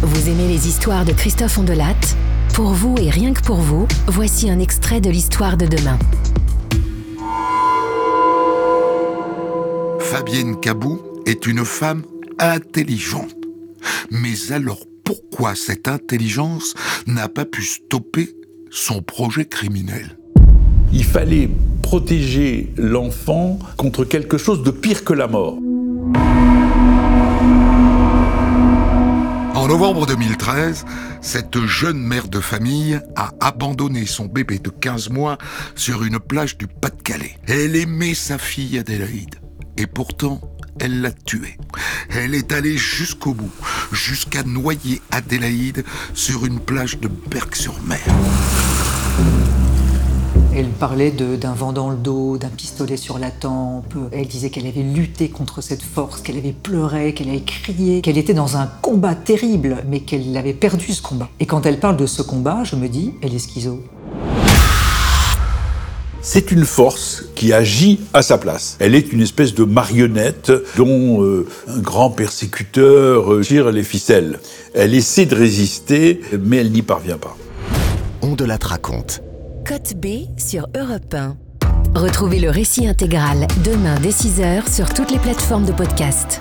Vous aimez les histoires de Christophe Ondelat? Pour vous et rien que pour vous, voici un extrait de l'histoire de demain. Fabienne Cabou est une femme intelligente. Mais alors pourquoi cette intelligence n'a pas pu stopper son projet criminel? Il fallait protéger l'enfant contre quelque chose de pire que la mort. En novembre 2013, cette jeune mère de famille a abandonné son bébé de 15 mois sur une plage du Pas-de-Calais. Elle aimait sa fille Adélaïde. Et pourtant, elle l'a tuée. Elle est allée jusqu'au bout, jusqu'à noyer Adélaïde sur une plage de Berck-sur-Mer. Elle parlait d'un vent dans le dos, d'un pistolet sur la tempe. Elle disait qu'elle avait lutté contre cette force, qu'elle avait pleuré, qu'elle avait crié, qu'elle était dans un combat terrible, mais qu'elle avait perdu ce combat. Et quand elle parle de ce combat, je me dis, elle est schizo. C'est une force qui agit à sa place. Elle est une espèce de marionnette dont euh, un grand persécuteur euh, tire les ficelles. Elle essaie de résister, mais elle n'y parvient pas. On de la raconte. Côte B sur Europe 1. Retrouvez le récit intégral demain dès 6h sur toutes les plateformes de podcast.